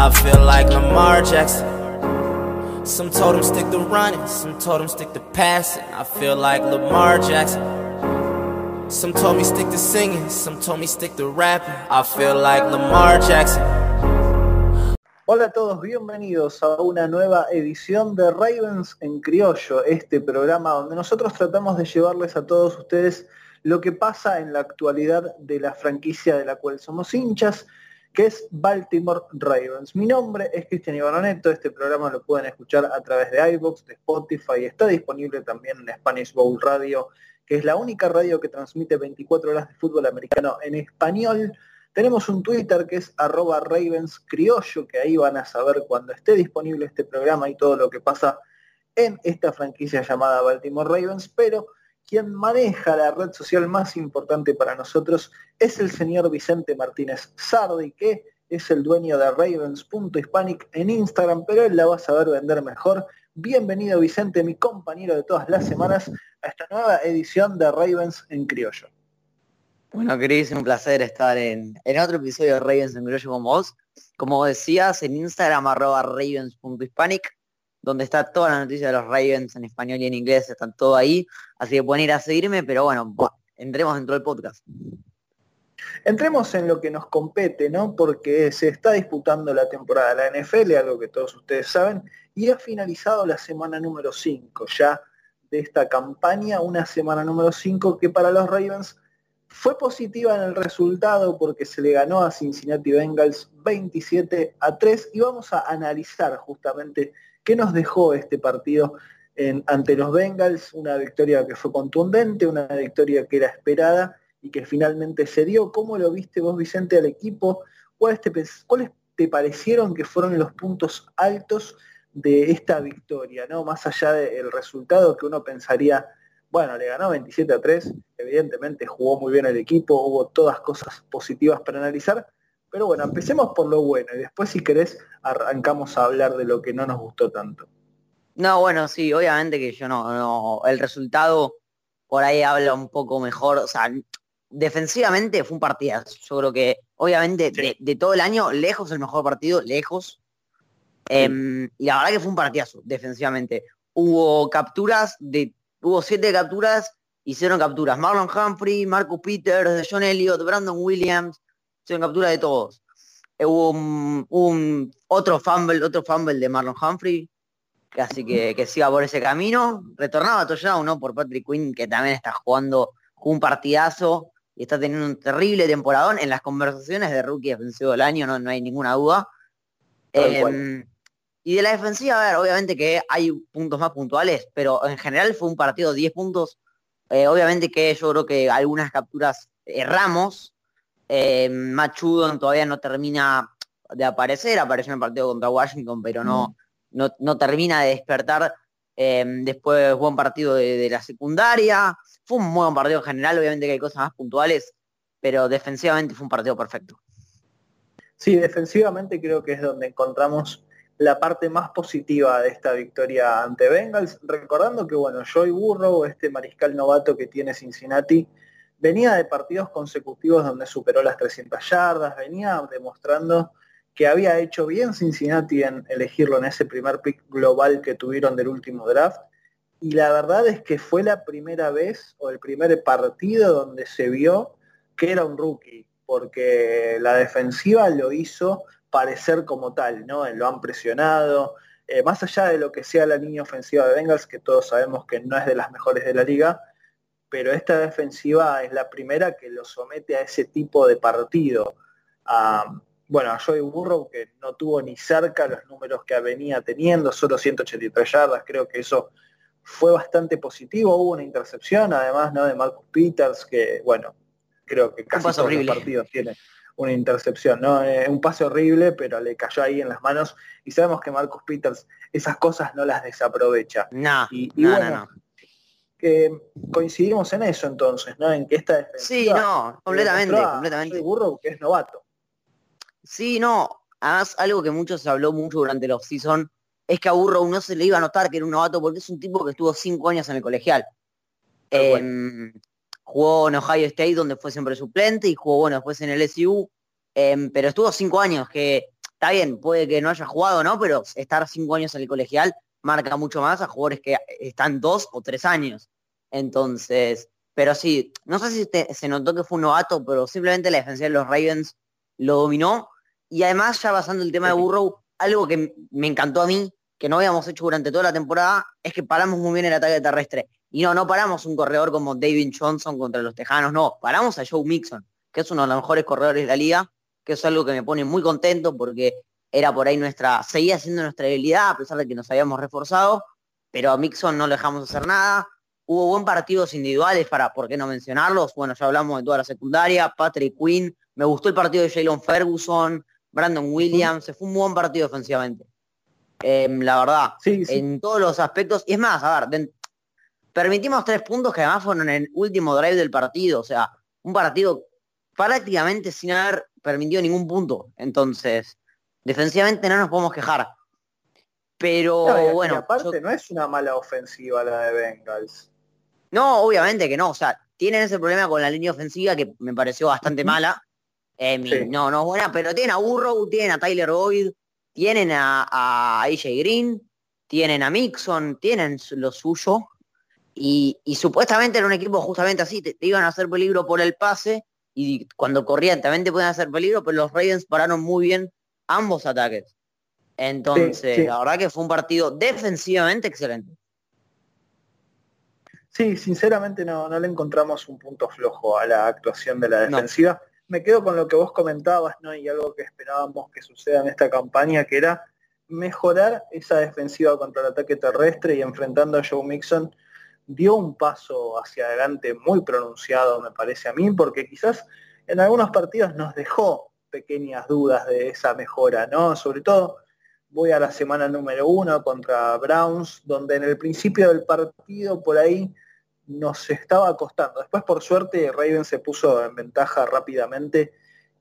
I feel like Lamar Jackson. Some told him stick to running, some told him stick to passing. I feel like Lamar Jackson. Some told me stick to singing, some told me stick to rapping. I feel like Lamar Jackson. Hola a todos, bienvenidos a una nueva edición de Ravens en Criollo, este programa donde nosotros tratamos de llevarles a todos ustedes lo que pasa en la actualidad de la franquicia de la cual somos hinchas, que es Baltimore Ravens. Mi nombre es Cristian Ibaroneto, este programa lo pueden escuchar a través de iVoox, de Spotify, está disponible también en Spanish Bowl Radio, que es la única radio que transmite 24 horas de fútbol americano en español. Tenemos un Twitter que es arroba Ravens que ahí van a saber cuando esté disponible este programa y todo lo que pasa en esta franquicia llamada Baltimore Ravens, pero quien maneja la red social más importante para nosotros es el señor Vicente Martínez Sardi, que es el dueño de Ravens.hispanic en Instagram, pero él la va a saber vender mejor. Bienvenido Vicente, mi compañero de todas las semanas, a esta nueva edición de Ravens en Criollo. Bueno, Cris, un placer estar en, otro episodio de Ravens en Criollo con vos. Como decías, en Instagram arroba ravens.hispanic, donde está toda la noticia de los Ravens en español y en inglés, están todo ahí. Así que pueden ir a seguirme, pero bueno, entremos dentro del podcast. Entremos en lo que nos compete, ¿no? Porque se está disputando la temporada de la NFL, algo que todos ustedes saben, y ha finalizado la semana número 5 ya de esta campaña, una semana número 5 que para los Ravens fue positiva en el resultado porque se le ganó a Cincinnati Bengals 27 a 3 y vamos a analizar justamente qué nos dejó este partido ante los Bengals, una victoria que fue contundente, una victoria que era esperada y que finalmente se dio. ¿Cómo lo viste vos, Vicente, al equipo? ¿Cuáles te, ¿Cuáles te parecieron que fueron los puntos altos de esta victoria? ¿no? Más allá del resultado que uno pensaría bueno, le ganó 27 a 3, evidentemente jugó muy bien el equipo, hubo todas cosas positivas para analizar, pero bueno, empecemos por lo bueno y después si querés arrancamos a hablar de lo que no nos gustó tanto. No, bueno, sí, obviamente que yo no, no, el resultado por ahí habla un poco mejor, o sea, defensivamente fue un partidazo, yo creo que obviamente de, todo el año, lejos el mejor partido, lejos, em, y la verdad que fue un partidazo, defensivamente. Hubo capturas de hubo siete capturas, hicieron capturas. Marlon Humphrey, Marcus Peters, John Elliott, Brandon Williams, hicieron captura de todos. Eh, hubo un, otro fumble, otro fumble de Marlon Humphrey, casi que, que siga por ese camino. Retornaba a touchdown, ¿no? Por Patrick Quinn, que también está jugando un partidazo y está teniendo un terrible temporadón en las conversaciones de rookie defensivo del año, no, no hay ninguna duda. Y de la defensiva, a ver, obviamente que hay puntos más puntuales, pero en general fue un partido de 10 puntos. Eh, obviamente que yo creo que algunas capturas erramos. Eh, Matt todavía no termina de aparecer, apareció en el partido contra Washington, pero no, no, termina de despertar. Eh, después buen partido de, de, la secundaria. Fue un buen partido en general, obviamente que hay cosas más puntuales, pero defensivamente fue un partido perfecto. Sí, defensivamente creo que es donde encontramos la parte más positiva de esta victoria ante Bengals, recordando que bueno, Joey Burrow, este mariscal novato que tiene Cincinnati, venía de partidos consecutivos donde superó las 300 yardas, venía demostrando que había hecho bien Cincinnati en elegirlo en ese primer pick global que tuvieron del último draft. Y la verdad es que fue la primera vez o el primer partido donde se vio que era un rookie, porque la defensiva lo hizo parecer como tal, ¿no? Lo han presionado. Eh, más allá de lo que sea la línea ofensiva de Bengals, que todos sabemos que no es de las mejores de la liga, pero esta defensiva es la primera que lo somete a ese tipo de partido. bueno, a Joey Burrow, que no tuvo ni cerca los números que venía teniendo, solo 183 yardas, creo que eso fue bastante positivo. Hubo una intercepción, además, ¿no? De Marcus Peters, que, bueno, creo que casi todos los partidos tiene una intercepción, ¿no? Eh, un pase horrible, pero le cayó ahí en las manos y sabemos que Marcus Peters esas cosas no las desaprovecha. No, y, bueno, coincidimos en eso entonces, ¿no? En que esta defensiva Sí, no, completamente, completamente. Burro que es novato. Sí, no, además algo que mucho se habló mucho durante el off-season es que a Burrow no se le iba a notar que era un novato porque es un tipo que estuvo cinco años en el colegial. Jugó en Ohio State, donde fue siempre suplente, y jugó, bueno, después en el SU, em, pero estuvo cinco años, que está bien, puede que no haya jugado, ¿no? Pero estar cinco años en el colegial marca mucho más a jugadores que están dos o tres años. Entonces, pero sí, no sé si se notó que fue un novato, pero simplemente la defensa de los Ravens lo dominó. Y además, ya basando el tema de Burrow, algo que me encantó a mí, que no habíamos hecho durante toda la temporada, es que paramos muy bien el ataque terrestre. Y no, no paramos un corredor como David Johnson contra los Tejanos, no, paramos a Joe Mixon, que es uno de los mejores corredores de la liga, que es algo que me pone muy contento porque era por ahí nuestra, seguía siendo nuestra debilidad, a pesar de que nos habíamos reforzado, pero a Mixon no le dejamos hacer nada. Hubo buen partidos individuales para, ¿por qué no mencionarlos? Bueno, ya hablamos de toda la secundaria, Patrick Quinn, me gustó el partido de Jalen Ferguson, Brandon Williams, se fue un buen partido defensivamente. Em, la verdad, en todos los aspectos. Y es más, a ver, permitimos tres puntos que además fueron en el último drive del partido. O sea, un partido prácticamente sin haber permitido ningún punto. Entonces, defensivamente no nos podemos quejar. Pero bueno. aparte no es una mala ofensiva la de Bengals. No, obviamente que no. O sea, tienen ese problema con la línea ofensiva que me pareció bastante mala. Eh, no, no buena, pero tienen a Burrow, tienen a Tyler Boyd, tienen a, a AJ Green, tienen a Mixon, tienen lo suyo. Y, supuestamente era un equipo justamente así, te, iban a hacer peligro por el pase y cuando corrían también te pueden hacer peligro, pero los Ravens pararon muy bien ambos ataques. Entonces, la verdad que fue un partido defensivamente excelente. Sí, sinceramente no, no le encontramos un punto flojo a la actuación de la defensiva me quedo con lo que vos comentabas, ¿no? Y algo que esperábamos que suceda en esta campaña, que era mejorar esa defensiva contra el ataque terrestre y enfrentando a Joe Mixon, dio un paso hacia adelante muy pronunciado, me parece a mí, porque quizás en algunos partidos nos dejó pequeñas dudas de esa mejora, ¿no? Sobre todo voy a la semana número uno contra Browns, donde en el principio del partido por ahí nos estaba costando. Después, por suerte, Raven se puso en ventaja rápidamente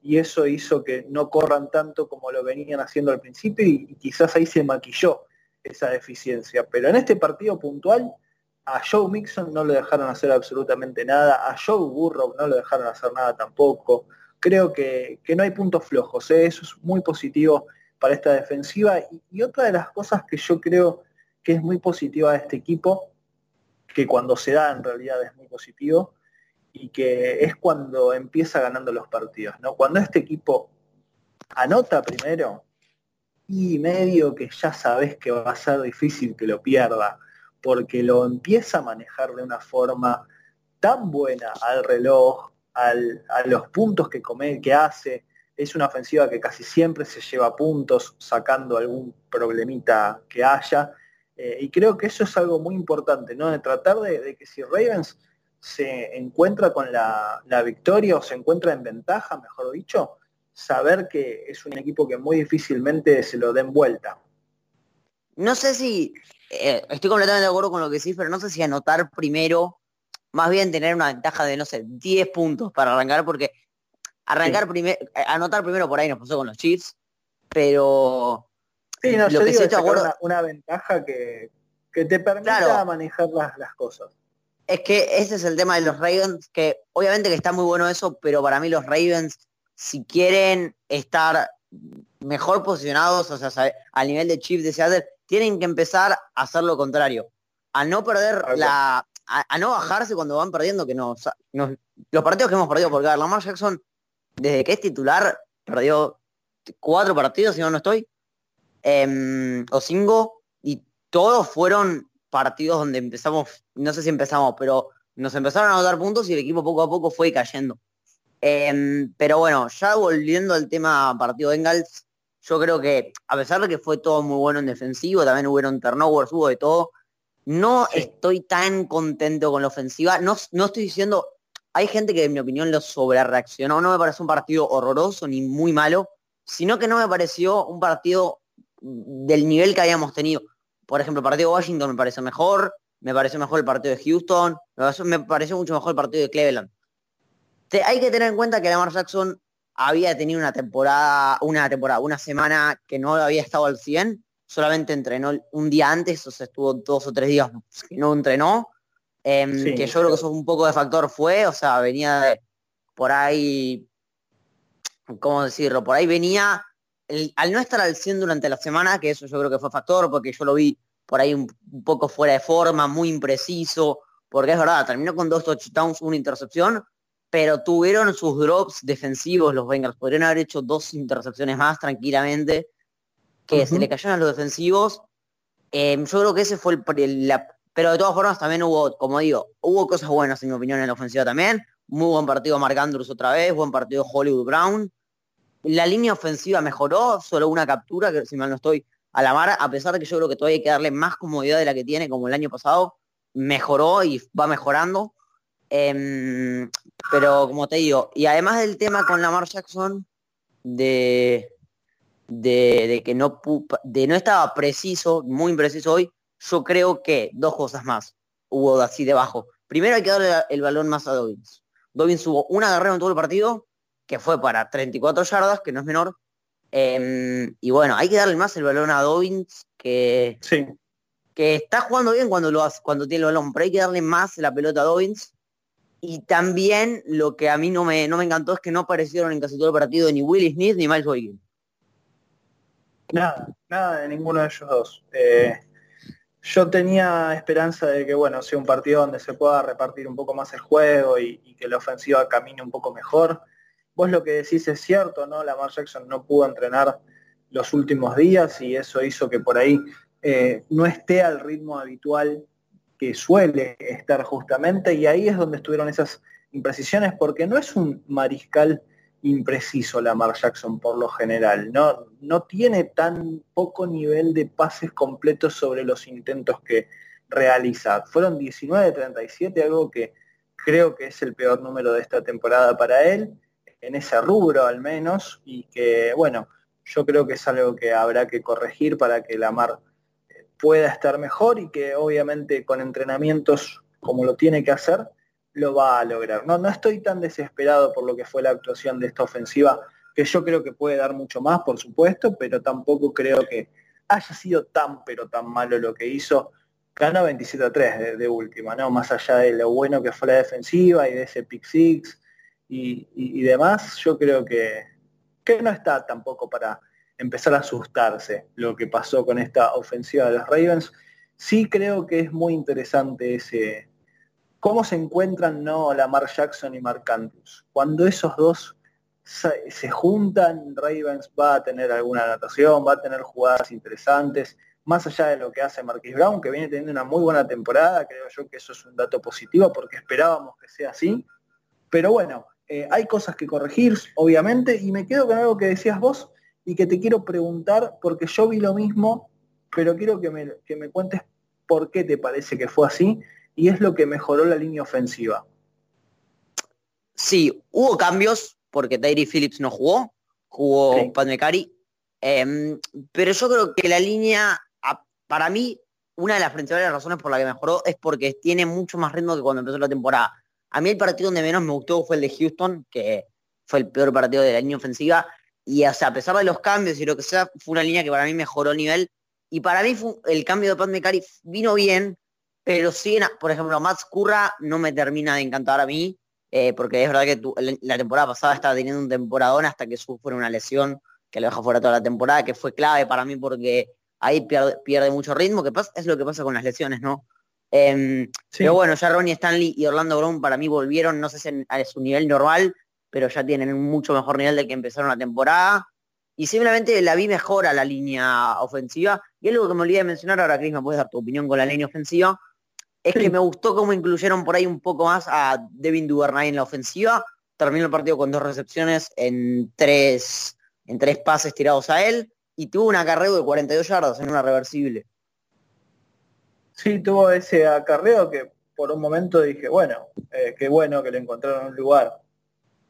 y eso hizo que no corran tanto como lo venían haciendo al principio y, quizás ahí se maquilló esa deficiencia. Pero en este partido puntual, a Joe Mixon no le dejaron hacer absolutamente nada, a Joe Burrow no le dejaron hacer nada tampoco. Creo que, no hay puntos flojos, ¿eh? eso es muy positivo para esta defensiva. Y, y otra de las cosas que yo creo que es muy positiva de este equipo que cuando se da en realidad es muy positivo y que es cuando empieza ganando los partidos. ¿no? Cuando este equipo anota primero y medio que ya sabes que va a ser difícil que lo pierda, porque lo empieza a manejar de una forma tan buena al reloj, a los puntos que, come, que hace. Es una ofensiva que casi siempre se lleva puntos sacando algún problemita que haya eh, y creo que eso es algo muy importante, ¿no? De tratar de, que si Ravens se encuentra con la, victoria o se encuentra en ventaja, mejor dicho, saber que es un equipo que muy difícilmente se lo den vuelta. No sé si, eh, estoy completamente de acuerdo con lo que decís, pero no sé si anotar primero, más bien tener una ventaja de, no sé, 10 puntos para arrancar, porque arrancar primero, eh, anotar primero por ahí nos pasó con los Chiefs, pero Sí, no, yo digo, una, ventaja que, te permita manejar las, cosas. Es que ese es el tema de los Ravens, que obviamente que está muy bueno eso, pero para mí los Ravens, si quieren estar mejor posicionados, o sea, al nivel de Chiefs de Seattle, tienen que empezar a hacer lo contrario. A no perder la. A, no bajarse cuando van perdiendo, que no, los partidos que hemos perdido, porque Lamar Jackson, desde que es titular, perdió cuatro partidos, si no, no estoy. Em, o cinco, y todos fueron partidos donde empezamos, no sé si empezamos, pero nos empezaron a dar puntos y el equipo poco a poco fue cayendo. Em, pero bueno, ya volviendo al tema partido Bengals, yo creo que a pesar de que fue todo muy bueno en defensivo, también hubieron turnovers, hubo de todo, no estoy tan contento con la ofensiva. No, no estoy diciendo, hay gente que en mi opinión lo sobrereaccionó, no me parece un partido horroroso ni muy malo, sino que no me pareció un partido del nivel que habíamos tenido. Por ejemplo, el partido de Washington me parece mejor, me pareció mejor el partido de Houston, me pareció, mucho mejor el partido de Cleveland. hay que tener en cuenta que Lamar Jackson había tenido una temporada, una temporada, una semana que no había estado al 100, solamente entrenó un día antes, o sea, estuvo dos o tres días que no entrenó, em, que yo creo que eso un poco de factor fue, o sea, venía de, por ahí, ¿cómo decirlo? Por ahí venía al no estar al 100 durante la semana, que eso yo creo que fue factor, porque yo lo vi por ahí un, poco fuera de forma, muy impreciso, porque es verdad, terminó con dos touchdowns, una intercepción, pero tuvieron sus drops defensivos los Bengals. Podrían haber hecho dos intercepciones más tranquilamente, que se le cayeron a los defensivos. Em, yo creo que ese fue el, la, pero de todas formas también hubo, como digo, hubo cosas buenas en mi opinión en la ofensiva también. Muy buen partido Mark Andrews otra vez, buen partido Hollywood Brown. La línea ofensiva mejoró, solo una captura, que si mal no estoy, a la mar, a pesar de que yo creo que todavía hay que darle más comodidad de la que tiene como el año pasado, mejoró y va mejorando. Em, pero como te digo, y además del tema con Lamar Jackson, de, de, que no, de no estaba preciso, muy impreciso hoy, yo creo que dos cosas más hubo así debajo. Primero hay que darle el balón más a Dobbins. Dobbins hubo una carrera en todo el partido, que fue para 34 yardas, que no es menor. Em, y bueno, hay que darle más el balón a Dobbins, que, sí. que está jugando bien cuando, lo hace, cuando tiene el balón, pero hay que darle más la pelota a Dobbins. Y también lo que a mí no me, no me encantó es que no aparecieron en casi todo el partido ni Willie Smith ni Miles Boykin. Nada, nada de ninguno de ellos dos. Eh, yo tenía esperanza de que, bueno, sea un partido donde se pueda repartir un poco más el juego y, que la ofensiva camine un poco mejor. Vos lo que decís es cierto, ¿no? Lamar Jackson no pudo entrenar los últimos días y eso hizo que por ahí eh, no esté al ritmo habitual que suele estar justamente y ahí es donde estuvieron esas imprecisiones porque no es un mariscal impreciso Lamar Jackson por lo general. No, no tiene tan poco nivel de pases completos sobre los intentos que realiza. Fueron 19 de 37, algo que creo que es el peor número de esta temporada para él, en ese rubro al menos, y que bueno, yo creo que es algo que habrá que corregir para que Lamar eh, pueda estar mejor y que obviamente con entrenamientos como lo tiene que hacer, lo va a lograr. No, no estoy tan desesperado por lo que fue la actuación de esta ofensiva, que yo creo que puede dar mucho más, por supuesto, pero tampoco creo que haya sido tan, pero tan malo lo que hizo. Ganó 27 a 3 de, última, ¿no? Más allá de lo bueno que fue la defensiva y de ese pick six y, demás, yo creo que, que no está tampoco para empezar a asustarse lo que pasó con esta ofensiva de los Ravens. Sí creo que es muy interesante ese, cómo se encuentran no Lamar Jackson y Mark Andrews. Cuando esos dos se, juntan, Ravens va a tener alguna anotación, va a tener jugadas interesantes, más allá de lo que hace Marquis Brown, que viene teniendo una muy buena temporada, creo yo que eso es un dato positivo porque esperábamos que sea así. Pero bueno, eh, hay cosas que corregir, obviamente, y me quedo con algo que decías vos y que te quiero preguntar, porque yo vi lo mismo, pero quiero que me, que me cuentes por qué te parece que fue así y es lo que mejoró la línea ofensiva. Sí, hubo cambios porque Tyree Phillips no jugó, jugó Pat McCarry, em, pero yo creo que la línea, para mí, una de las principales razones por la que mejoró es porque tiene mucho más ritmo que cuando empezó la temporada. A mí el partido donde menos me gustó fue el de Houston, que fue el peor partido de la línea ofensiva, y a pesar de los cambios y lo que sea, fue una línea que para mí mejoró nivel, y para mí el cambio de Pat McCarry vino bien, pero sí, por ejemplo, Matt Curra no me termina de encantar a mí, eh, porque es verdad que la temporada pasada estaba teniendo un temporadón hasta que sufre una lesión que lo deja fuera toda la temporada, que fue clave para mí porque ahí pierde, mucho ritmo, que pasa, es lo que pasa con las lesiones, ¿no? Em, pero bueno, ya Ronnie Stanley y Orlando Brown para mí volvieron, no sé si a su nivel normal, pero ya tienen un mucho mejor nivel del que empezaron la temporada. Y simplemente la vi mejor a la línea ofensiva. Y algo que me olvidé de mencionar, ahora Cris me puedes dar tu opinión con la línea ofensiva, es que me gustó cómo incluyeron por ahí un poco más a Devin Duvernay en la ofensiva. Terminó el partido con dos recepciones en tres, en tres pases tirados a él y tuvo un acarreo de 42 yardas en una reversible. Sí, tuvo ese acarreo que por un momento dije, bueno, eh, qué bueno que le encontraron un lugar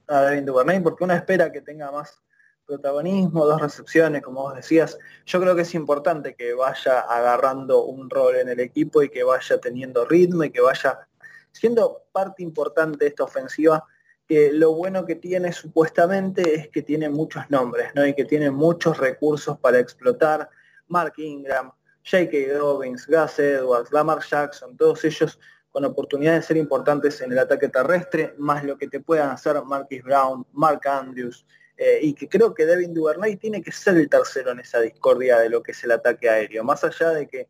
a Devin Duvernay, porque uno espera que tenga más protagonismo, dos recepciones, como vos decías. Yo creo que es importante que vaya agarrando un rol en el equipo y que vaya teniendo ritmo y que vaya siendo parte importante de esta ofensiva, que lo bueno que tiene supuestamente es que tiene muchos nombres, ¿no? Y que tiene muchos recursos para explotar. Mark Ingram, J.K. Dobbins, Gus Edwards, Lamar Jackson, todos ellos con oportunidad de ser importantes en el ataque terrestre, más lo que te puedan hacer Marquis Brown, Mark Andrews, eh, y que creo que Devin Duvernay tiene que ser el tercero en esa discordia de lo que es el ataque aéreo. Más allá de que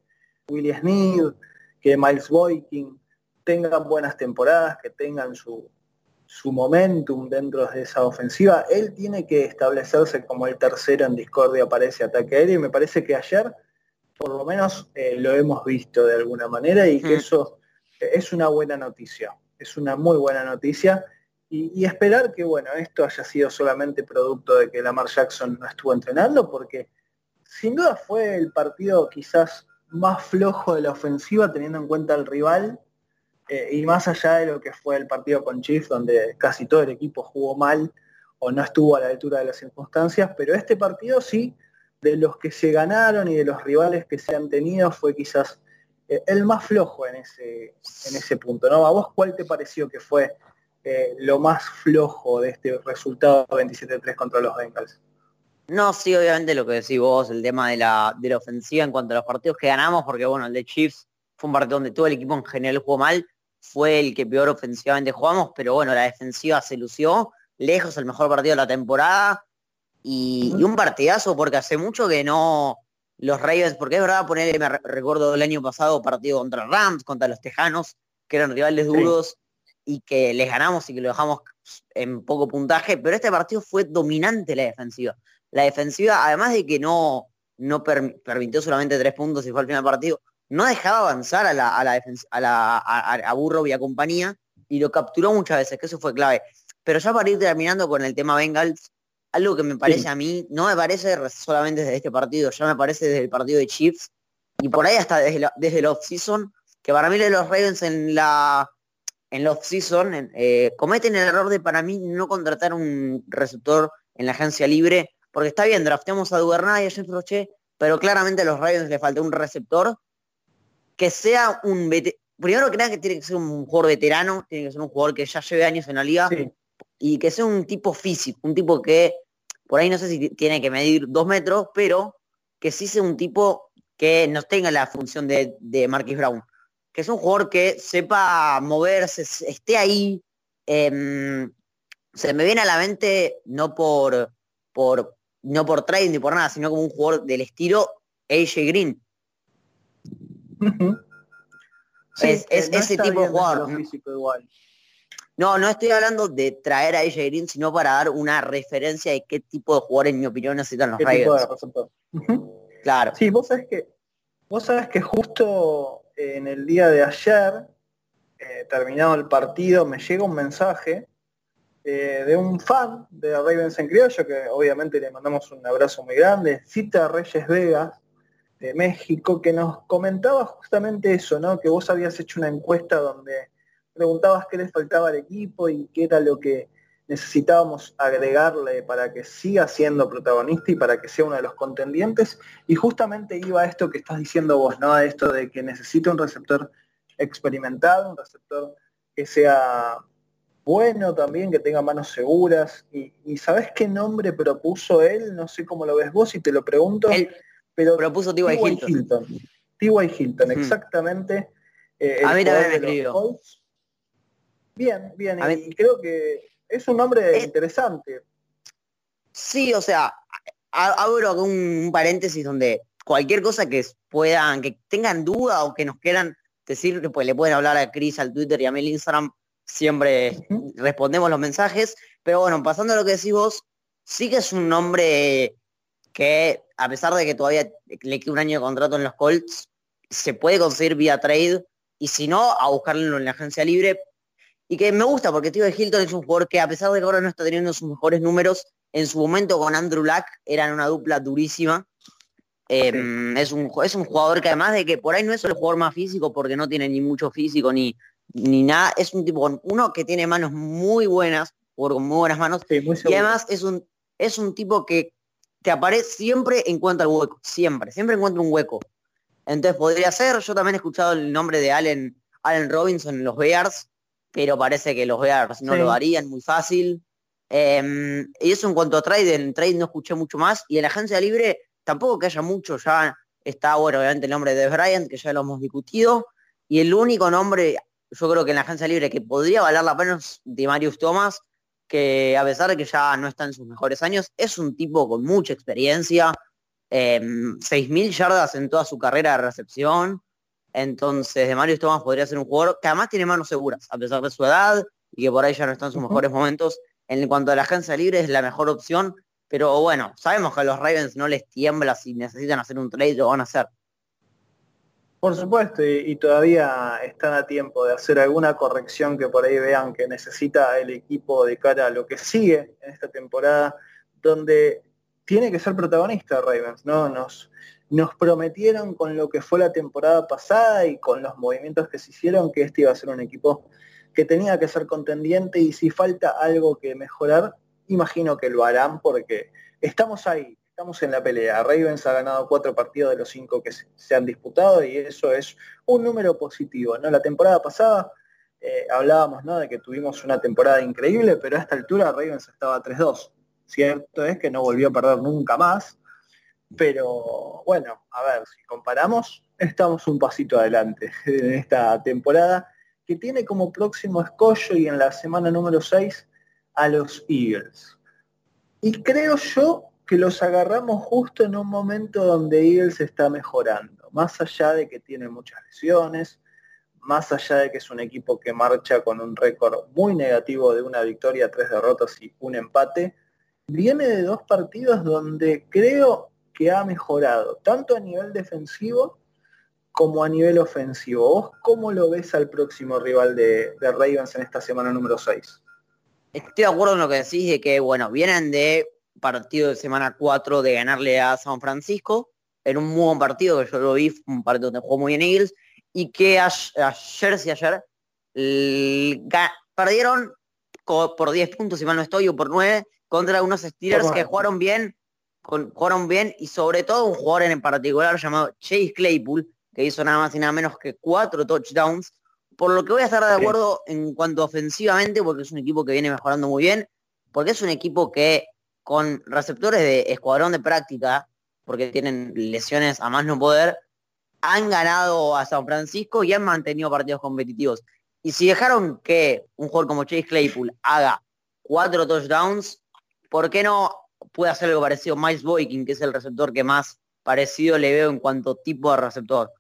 Willie Sneed, que Miles Boykin tengan buenas temporadas, que tengan su, su momentum dentro de esa ofensiva, él tiene que establecerse como el tercero en discordia para ese ataque aéreo y me parece que ayer por lo menos eh, lo hemos visto de alguna manera y que mm. eso es una buena noticia, es una muy buena noticia y, esperar que bueno, esto haya sido solamente producto de que Lamar Jackson no estuvo entrenando porque sin duda fue el partido quizás más flojo de la ofensiva teniendo en cuenta el rival eh, y más allá de lo que fue el partido con Chiefs, donde casi todo el equipo jugó mal o no estuvo a la altura de las circunstancias, pero este partido sí, de los que se ganaron y de los rivales que se han tenido, fue quizás eh, el más flojo en ese, en ese punto. ¿no? ¿A vos cuál te pareció que fue eh, lo más flojo de este resultado 27-3 contra los Bengals? No, sí, obviamente lo que decís vos, el tema de la, de la ofensiva en cuanto a los partidos que ganamos, porque bueno, el de Chiefs fue un partido donde todo el equipo en general jugó mal, fue el que peor ofensivamente jugamos, pero bueno, la defensiva se lució, lejos el mejor partido de la temporada y, un partidazo porque hace mucho que no los Ravens, porque es verdad, poner, me recuerdo el año pasado partido contra Rams, contra los Tejanos, que eran rivales duros y que les ganamos y que lo dejamos en poco puntaje, pero este partido fue dominante la defensiva. La defensiva, además de que no, no permitió solamente tres puntos y fue al final del partido, no dejaba avanzar a la, a la, a, la a, Burrow y a compañía y lo capturó muchas veces, que eso fue clave. Pero ya para ir terminando con el tema Bengals, algo que me parece a mí, no me parece solamente desde este partido, ya me parece desde el partido de Chiefs y por ahí hasta desde, desde el off-season, que para mí los Ravens en la en la off-season eh, cometen el error de para mí no contratar un receptor en la agencia libre, porque está bien, drafteamos a Duvernay y a James Roche, pero claramente a los Ravens le falta un receptor que sea un primero que nada que tiene que ser un jugador veterano, tiene que ser un jugador que ya lleve años en la liga y que sea un tipo físico, un tipo que por ahí no sé si tiene que medir dos metros, pero que sí sea un tipo que no tenga la función de, de Marquis Brown, que es un jugador que sepa moverse, esté ahí. Em, se me viene a la mente no por, por no por trading ni por nada, sino como un jugador del estilo AJ Green, es, ese tipo de jugador. No, no estoy hablando de traer a AJ Green, sino para dar una referencia de qué tipo de jugador, en mi opinión, necesitan los Raiders. Claro. Sí, vos sabés que, vos sabés que justo en el día de ayer, eh, terminado el partido, me llega un mensaje eh, de un fan de Ravens en criollo, que obviamente le mandamos un abrazo muy grande, Cita Reyes Vegas, de México, que nos comentaba justamente eso, ¿no? Que vos habías hecho una encuesta donde preguntabas qué les faltaba al equipo y qué era lo que necesitábamos agregarle para que siga siendo protagonista y para que sea uno de los contendientes. Y justamente iba a esto que estás diciendo vos, ¿no? A esto de que necesita un receptor experimentado, un receptor que sea bueno también, que tenga manos seguras. Y, ¿sabes qué nombre propuso él? No sé cómo lo ves vos y te lo pregunto. Pero propuso T.Y. Hilton. T.Y. Hilton, exactamente. Eh, a mí también me escribió. Bien, bien, y creo que es un nombre interesante. Sí, o sea, abro un, paréntesis donde cualquier cosa que puedan, que tengan duda o que nos quieran decir, pues le pueden hablar a Chris al Twitter y a mí al Instagram, siempre respondemos los mensajes. Pero bueno, pasando a lo que decís vos, sí que es un nombre que a pesar de que todavía le queda un año de contrato en los Colts, se puede conseguir vía trade y si no, a buscarlo en la agencia libre. Y que me gusta porque Tío de Hilton es un jugador que a pesar de que ahora no está teniendo sus mejores números, en su momento con Andrew Luck eran una dupla durísima. Em, es, un, es un jugador que además de que por ahí no es el jugador más físico porque no tiene ni mucho físico ni, ni nada, es un tipo con uno que tiene manos muy buenas, con muy buenas manos, y además es un, es un tipo que te aparece, siempre encuentra el hueco, siempre, siempre encuentra un hueco. Entonces podría ser, yo también he escuchado el nombre de Allen, Allen Robinson en los Bears, pero parece que los Bears no lo harían muy fácil. Em, y eso en cuanto a trade, en trade no escuché mucho más. Y en la agencia libre tampoco que haya mucho, ya está, bueno, obviamente el nombre de Bryant, que ya lo hemos discutido. Y el único nombre, yo creo que en la agencia libre que podría valer la pena es de Marius Thomas, que a pesar de que ya no está en sus mejores años, es un tipo con mucha experiencia, eh, 6.000 yardas en toda su carrera de recepción, entonces de Mario Thomas podría ser un jugador que además tiene manos seguras, a pesar de su edad y que por ahí ya no está en sus mejores momentos. En cuanto a la agencia libre es la mejor opción, pero bueno, sabemos que a los Ravens no les tiembla si necesitan hacer un trade, lo van a hacer. Por supuesto, y, todavía están a tiempo de hacer alguna corrección que por ahí vean que necesita el equipo de cara a lo que sigue en esta temporada, donde tiene que ser protagonista Ravens, ¿no? Nos, nos prometieron con lo que fue la temporada pasada y con los movimientos que se hicieron que este iba a ser un equipo que tenía que ser contendiente y si falta algo que mejorar, imagino que lo harán porque estamos ahí, estamos en la pelea. Ravens ha ganado cuatro partidos de los cinco que se han disputado y eso es un número positivo. ¿no? La temporada pasada eh, hablábamos ¿no? de que tuvimos una temporada increíble, pero a esta altura Ravens estaba 3-2. Cierto es que no volvió a perder nunca más, pero bueno, a ver, si comparamos, estamos un pasito adelante en esta temporada que tiene como próximo escollo y en la semana número 6 a los Eagles. Y creo yo que los agarramos justo en un momento donde Eagles está mejorando, más allá de que tiene muchas lesiones, más allá de que es un equipo que marcha con un récord muy negativo de una victoria, tres derrotas y un empate, viene de dos partidos donde creo que ha mejorado, tanto a nivel defensivo como a nivel ofensivo. ¿Vos cómo lo ves al próximo rival de, de Ravens en esta semana número 6? Estoy de acuerdo en lo que decís de que, bueno, vienen de partido de semana 4 de ganarle a San Francisco. Era un muy buen partido, que yo lo vi, un partido donde jugó muy bien Eagles, y que ayer, sí ayer, perdieron por 10 puntos, si mal no estoy, o por 9, contra unos Steelers que jugaron bien, jugaron bien, y sobre todo un jugador en particular llamado Chase Claypool, que hizo nada más y nada menos que 4 touchdowns, por lo que voy a estar de acuerdo en cuanto ofensivamente, porque es un equipo que viene mejorando muy bien, porque es un equipo que con receptores de escuadrón de práctica, porque tienen lesiones a más no poder, han ganado a San Francisco y han mantenido partidos competitivos. Y si dejaron que un jugador como Chase Claypool haga cuatro touchdowns, ¿por qué no puede hacer algo parecido Miles Boykin, que es el receptor que más parecido le veo en cuanto tipo de receptor?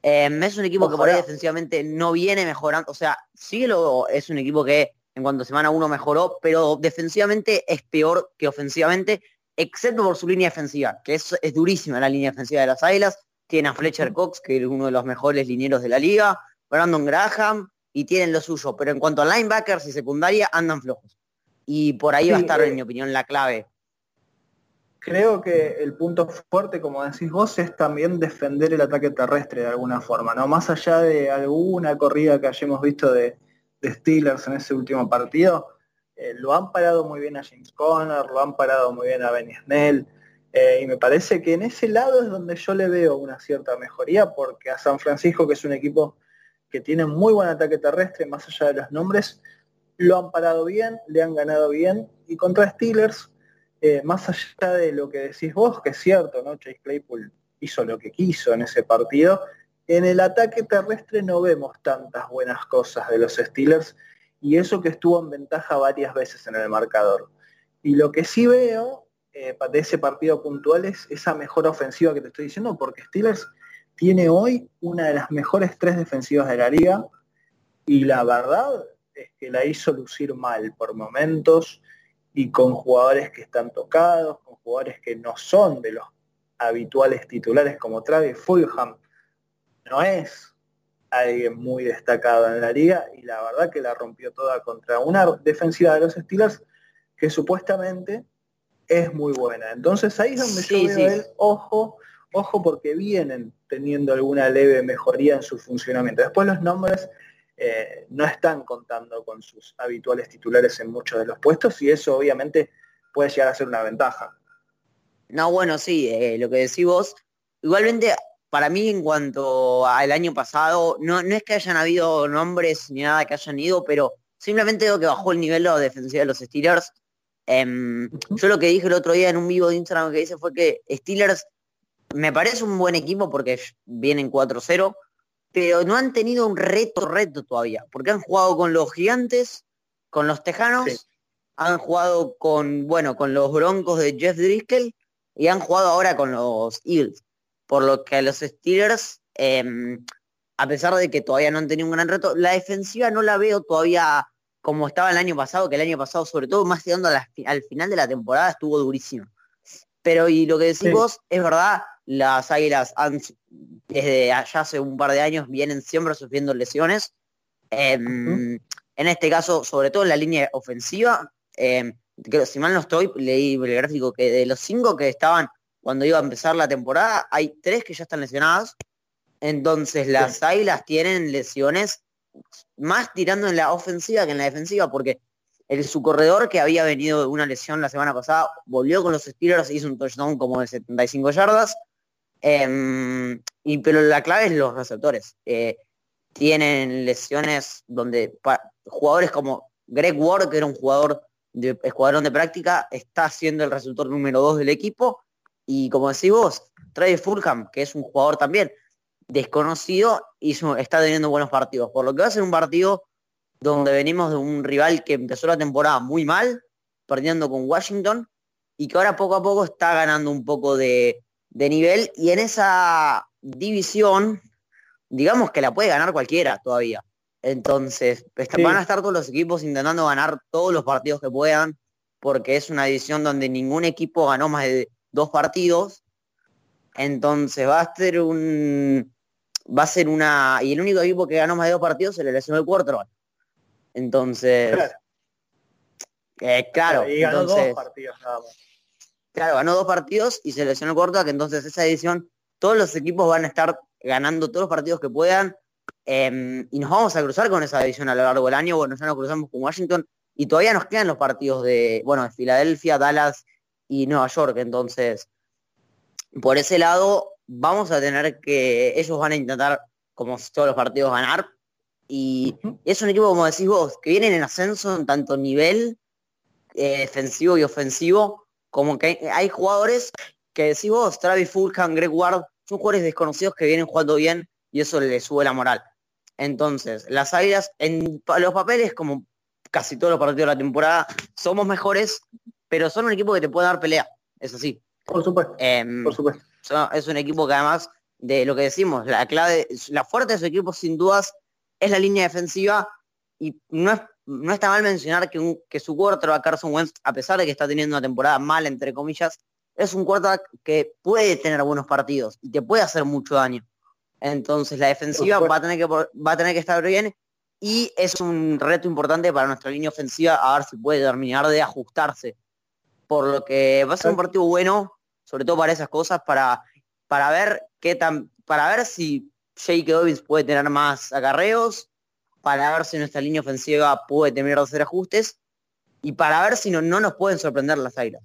Em, es un equipo que por ahí defensivamente no viene mejorando, o sea, sí lo, es un equipo que en cuanto a semana uno mejoró, pero defensivamente es peor que ofensivamente, excepto por su línea defensiva, que es, es durísima la línea defensiva de las Águilas. Tiene a Fletcher Cox, que es uno de los mejores linieros de la liga, Brandon Graham, y tienen lo suyo. Pero en cuanto a linebackers y secundaria, andan flojos. Y por ahí va a estar, en eh, mi opinión, la clave. Creo que el punto fuerte, como decís vos, es también defender el ataque terrestre de alguna forma, ¿no? Más allá de alguna corrida que hayamos visto de, Steelers en ese último partido, eh, lo han parado muy bien a James Conner, lo han parado muy bien a Benny Snell, eh, y me parece que en ese lado es donde yo le veo una cierta mejoría, porque a San Francisco, que es un equipo que tiene muy buen ataque terrestre, más allá de los nombres, lo han parado bien, le han ganado bien, y contra Steelers, eh, más allá de lo que decís vos, que es cierto, ¿no? Chase Claypool hizo lo que quiso en ese partido, en el ataque terrestre no vemos tantas buenas cosas de los Steelers y eso que estuvo en ventaja varias veces en el marcador. Y lo que sí veo eh, de ese partido puntual es esa mejor ofensiva que te estoy diciendo, porque Steelers tiene hoy una de las mejores tres defensivas de la liga y la verdad es que la hizo lucir mal por momentos y con jugadores que están tocados, con jugadores que no son de los habituales titulares como Travis Fulham, no es alguien muy destacado en la liga y la verdad que la rompió toda contra una defensiva de los Steelers que supuestamente es muy buena. Entonces ahí es donde yo veo el ojo, ojo porque vienen teniendo alguna leve mejoría en su funcionamiento. Después los nombres eh, no están contando con sus habituales titulares en muchos de los puestos y eso obviamente puede llegar a ser una ventaja. No, bueno, sí, eh, lo que decís vos. Igualmente para mí en cuanto al año pasado, no, no es que hayan habido nombres ni nada que hayan ido, pero simplemente veo que bajó el nivel de la defensiva de los Steelers. Em, yo lo que dije el otro día en un vivo de Instagram que hice fue que Steelers me parece un buen equipo porque vienen 4-0, pero no han tenido un reto, reto todavía, porque han jugado con los gigantes, con los tejanos han jugado con, bueno, con los Broncos de Jeff Driscoll y han jugado ahora con los Eagles. Por lo que los Steelers, em, a pesar de que todavía no han tenido un gran reto, la defensiva no la veo todavía como estaba el año pasado, que el año pasado, sobre todo más llegando al final de la temporada, estuvo durísimo. Pero y lo que decís vos, es verdad, las Águilas han, desde allá hace un par de años vienen siempre sufriendo lesiones. Em, en este caso, sobre todo en la línea ofensiva, eh, si mal no estoy, leí el gráfico que de los cinco que estaban cuando iba a empezar la temporada, hay tres que ya están lesionadas. Entonces las Águilas tienen lesiones más tirando en la ofensiva que en la defensiva, porque el, su corredor que había venido de una lesión la semana pasada, volvió con los Steelers, hizo un touchdown como de 75 yardas. Em, y, pero la clave es los receptores. Eh, tienen lesiones donde jugadores como Greg Ward, que era un jugador de escuadrón de práctica, está siendo el resultado número dos del equipo. Y como decís vos, Travis Fulham, que es un jugador también desconocido, hizo, está teniendo buenos partidos. Por lo que va a ser un partido donde venimos de un rival que empezó la temporada muy mal, perdiendo con Washington, y que ahora poco a poco está ganando un poco de, de nivel. Y en esa división, digamos que la puede ganar cualquiera todavía. Entonces, van a estar todos los equipos intentando ganar todos los partidos que puedan, porque es una edición donde ningún equipo ganó más de dos partidos. Entonces va a ser un. Va a ser una. Y el único equipo que ganó más de dos partidos se le lesionó el cuarto. Entonces. Claro. Eh, claro, y ganó dos partidos nada más. Claro, ganó dos partidos y se lesionó cuarto, que entonces esa edición, todos los equipos van a estar ganando todos los partidos que puedan Em, y nos vamos a cruzar con esa división a lo largo del año. Bueno, ya nos cruzamos con Washington y todavía nos quedan los partidos de, bueno, de Filadelfia, Dallas y Nueva York. Entonces, por ese lado, vamos a tener que, ellos van a intentar, como todos los partidos, ganar. Y es un equipo, como decís vos, que vienen en ascenso en tanto nivel eh, defensivo y ofensivo, como que hay jugadores que decís vos, Travis Fulham, Greg Ward, son jugadores desconocidos que vienen jugando bien y eso le sube la moral. Entonces, las Águilas, en los papeles, como casi todos los partidos de la temporada, somos mejores, pero son un equipo que te puede dar pelea, es así. Por supuesto. Em, por supuesto. Es un equipo que además de lo que decimos, la clave, la fuerte de su equipo sin dudas es la línea defensiva y no, no está mal mencionar que, un, que su quarterback Carson Wentz, a pesar de que está teniendo una temporada mal, entre comillas, es un quarterback que puede tener buenos partidos y te puede hacer mucho daño. Entonces la defensiva va a, tener que, va a tener que estar bien y es un reto importante para nuestra línea ofensiva a ver si puede terminar de ajustarse. Por lo que va a ser un partido bueno, sobre todo para esas cosas, para, para ver qué tan, para ver si Jake Dobbins puede tener más acarreos, para ver si nuestra línea ofensiva puede de hacer ajustes y para ver si no, no nos pueden sorprender las airas.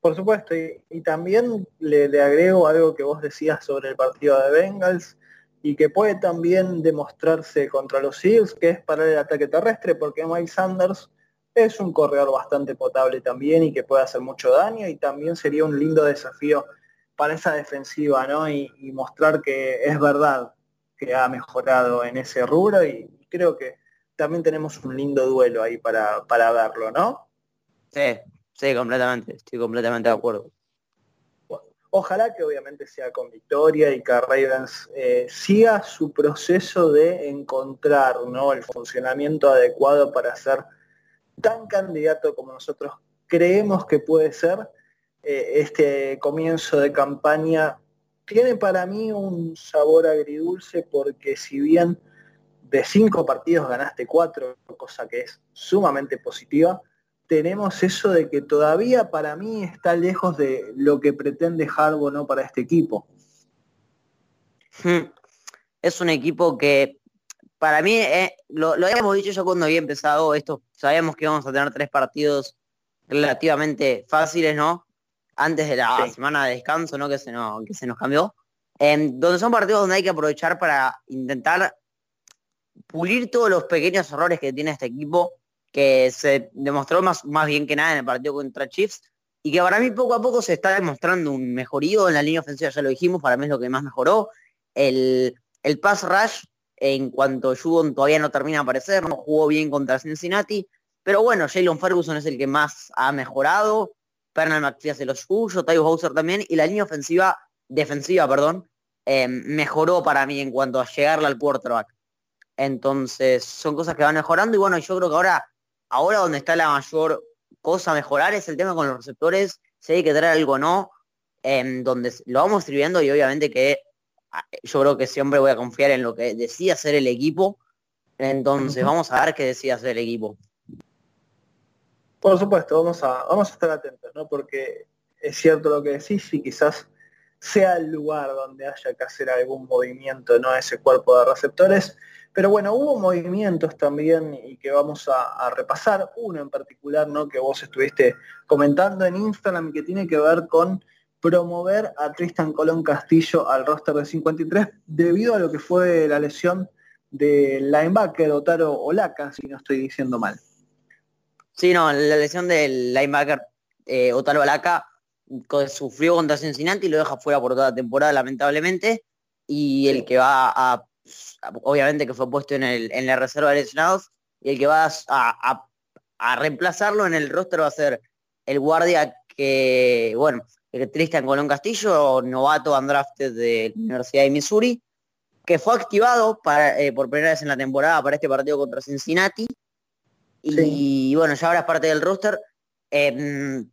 Por supuesto, y, también le, agrego algo que vos decías sobre el partido de Bengals y que puede también demostrarse contra los Eagles, que es para el ataque terrestre, porque Mike Sanders es un corredor bastante potable también y que puede hacer mucho daño y también sería un lindo desafío para esa defensiva, ¿no? Y, mostrar que es verdad que ha mejorado en ese rubro y creo que también tenemos un lindo duelo ahí para, para verlo, ¿no? Sí, Sí, completamente, estoy completamente de acuerdo. ojalá que obviamente sea con victoria y que Ravens eh, siga su proceso de encontrar ¿no? el funcionamiento adecuado para ser tan candidato como nosotros creemos que puede ser. Eh, este comienzo de campaña tiene para mí un sabor agridulce porque si bien de cinco partidos ganaste cuatro, cosa que es sumamente positiva, tenemos eso de que todavía para mí está lejos de lo que pretende Harbo ¿no? para este equipo. Hmm. Es un equipo que para mí, eh, lo, lo, habíamos dicho yo cuando había empezado esto, sabíamos que íbamos a tener tres partidos relativamente fáciles, ¿no? Antes de la semana de descanso, ¿no? Que se nos, que se nos cambió. Em, donde son partidos donde hay que aprovechar para intentar pulir todos los pequeños errores que tiene este equipo que se demostró más, más bien que nada en el partido contra Chiefs y que para mí poco a poco se está demostrando un mejorío en la línea ofensiva, ya lo dijimos, para mí es lo que más mejoró. El, el pass rush, en cuanto Judon todavía no termina de aparecer, no jugó bien contra Cincinnati, Pero bueno, Jalen Ferguson es el que más ha mejorado. Pernal McPhee hace lo suyo, Hauser también. Y la línea ofensiva, defensiva, perdón, eh, mejoró para mí en cuanto a llegarle al quarterback. Entonces, son cosas que van mejorando. Y bueno, yo creo que ahora, ahora donde está la mayor cosa a mejorar es el tema con los receptores. Si hay que traer algo o no. en donde lo vamos escribiendo y obviamente que ah, yo creo que siempre voy a confiar en lo que decía hacer el equipo. Entonces, vamos a ver qué decía hacer el equipo. Por supuesto, vamos a, vamos a estar atentos, ¿no? Porque es cierto lo que decís y quizás sea el lugar donde haya que hacer algún movimiento, ¿no? Ese cuerpo de receptores. Pero bueno, hubo movimientos también y que vamos a, repasar. Uno en particular, ¿no? Que vos estuviste comentando en Instagram que tiene que ver con promover a Tristan Colón Castillo al roster de 53 debido a lo que fue la lesión del linebacker Otaro Olaca, si no estoy diciendo mal. Sí, no, la lesión del linebacker eh, Otalo Alaca sufrió contra Cincinnati y lo deja fuera por toda la temporada, lamentablemente. Y el que va a, obviamente que fue puesto en, el, en la reserva de lesionados, y el que va a, reemplazarlo en el roster va a ser el guardia que, bueno, el Tristan Colón Castillo, novato undrafted de la Universidad de Missouri, que fue activado para, eh, por primera vez en la temporada para este partido contra Cincinnati y bueno, ya ahora es parte del roster. Em,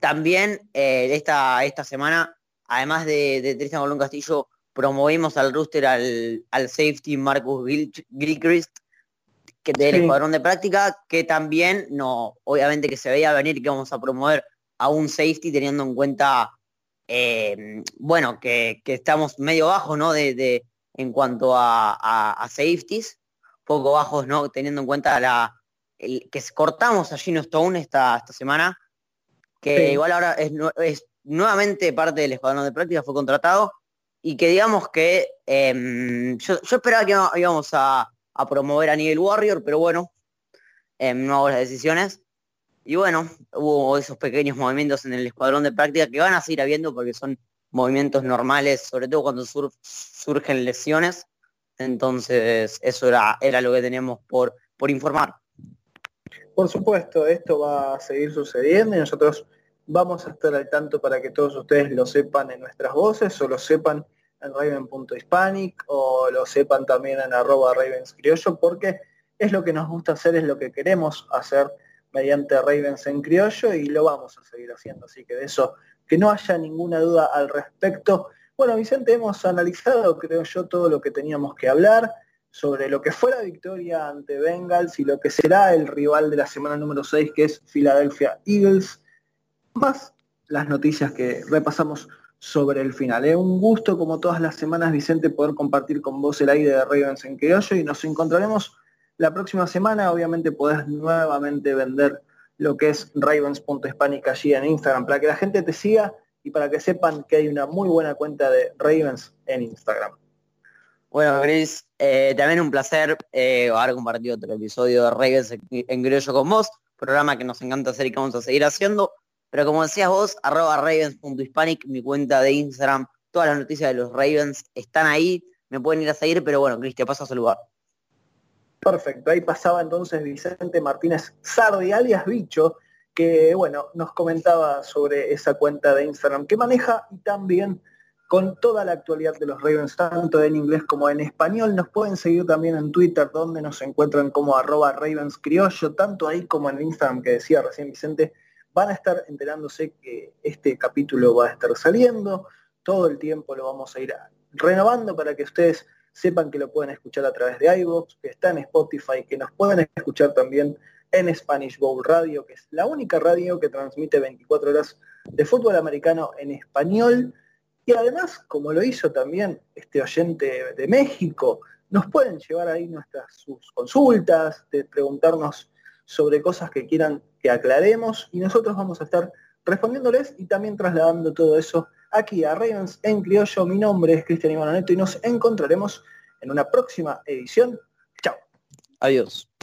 también eh, esta, esta semana, además de, de Tristan Colón Castillo, promovimos al roster al, safety Marcus Gilchrist, que del escuadrón de práctica, que también no, obviamente que se veía venir que vamos a promover a un safety teniendo en cuenta em, bueno, que, estamos medio bajos, ¿no? De, en cuanto a, a, safeties, poco bajos, ¿no? Teniendo en cuenta la, que cortamos a Gino Stone esta, esta semana, que igual ahora es, nuevamente parte del escuadrón de práctica, fue contratado, y que digamos que em, yo, esperaba que íbamos a, promover a nivel Warrior, pero bueno, em, no hago las decisiones. Y bueno, hubo esos pequeños movimientos en el escuadrón de práctica que van a seguir habiendo porque son movimientos normales, sobre todo cuando surgen lesiones. Entonces, eso era, era lo que teníamos por, por informar. Por supuesto, esto va a seguir sucediendo y nosotros vamos a estar al tanto para que todos ustedes lo sepan en nuestras voces o lo sepan en raven.hispanic o lo sepan también en arroba ravenscriollo porque es lo que nos gusta hacer, es lo que queremos hacer mediante Ravens en criollo y lo vamos a seguir haciendo. Así que de eso, que no haya ninguna duda al respecto. Bueno, Vicente, hemos analizado, creo yo, todo lo que teníamos que hablar sobre lo que fue la victoria ante Bengals y lo que será el rival de la semana número 6, que es Philadelphia Eagles, más las noticias que repasamos sobre el final. Es un gusto, como todas las semanas, Vicente, poder compartir con vos el aire de Ravens en criollo y nos encontraremos la próxima semana. Obviamente podés nuevamente vender lo que es ravens.hispanic allí en Instagram para que la gente te siga y para que sepan que hay una muy buena cuenta de Ravens en Instagram. Bueno, Gris, eh, también un placer eh, haber compartido otro episodio de Ravens en, en con vos, programa que nos encanta hacer y que vamos a seguir haciendo. Pero como decías vos, arroba ravens.hispanic, mi cuenta de Instagram, todas las noticias de los Ravens están ahí, me pueden ir a seguir, pero bueno, Gris, te paso a saludar. Perfecto, ahí pasaba entonces Vicente Martínez Sardi, alias Bicho, que bueno, nos comentaba sobre esa cuenta de Instagram que maneja y también con toda la actualidad de los Ravens, tanto en inglés como en español. Nos pueden seguir también en Twitter, donde nos encuentran como arroba Ravens Criollo, tanto ahí como en Instagram, que decía recién Vicente, van a estar enterándose que este capítulo va a estar saliendo. Todo el tiempo lo vamos a ir renovando para que ustedes sepan que lo pueden escuchar a través de iVoox, que está en Spotify, que nos pueden escuchar también en Spanish Bowl Radio, que es la única radio que transmite 24 horas de fútbol americano en español y además, como lo hizo también este oyente de México, nos pueden llevar ahí nuestras consultas, de preguntarnos sobre cosas que quieran que aclaremos y nosotros vamos a estar respondiéndoles y también trasladando todo eso aquí a Ravens en criollo. Mi nombre es Cristian Ivanoneto y nos encontraremos en una próxima edición. Chao. Adiós.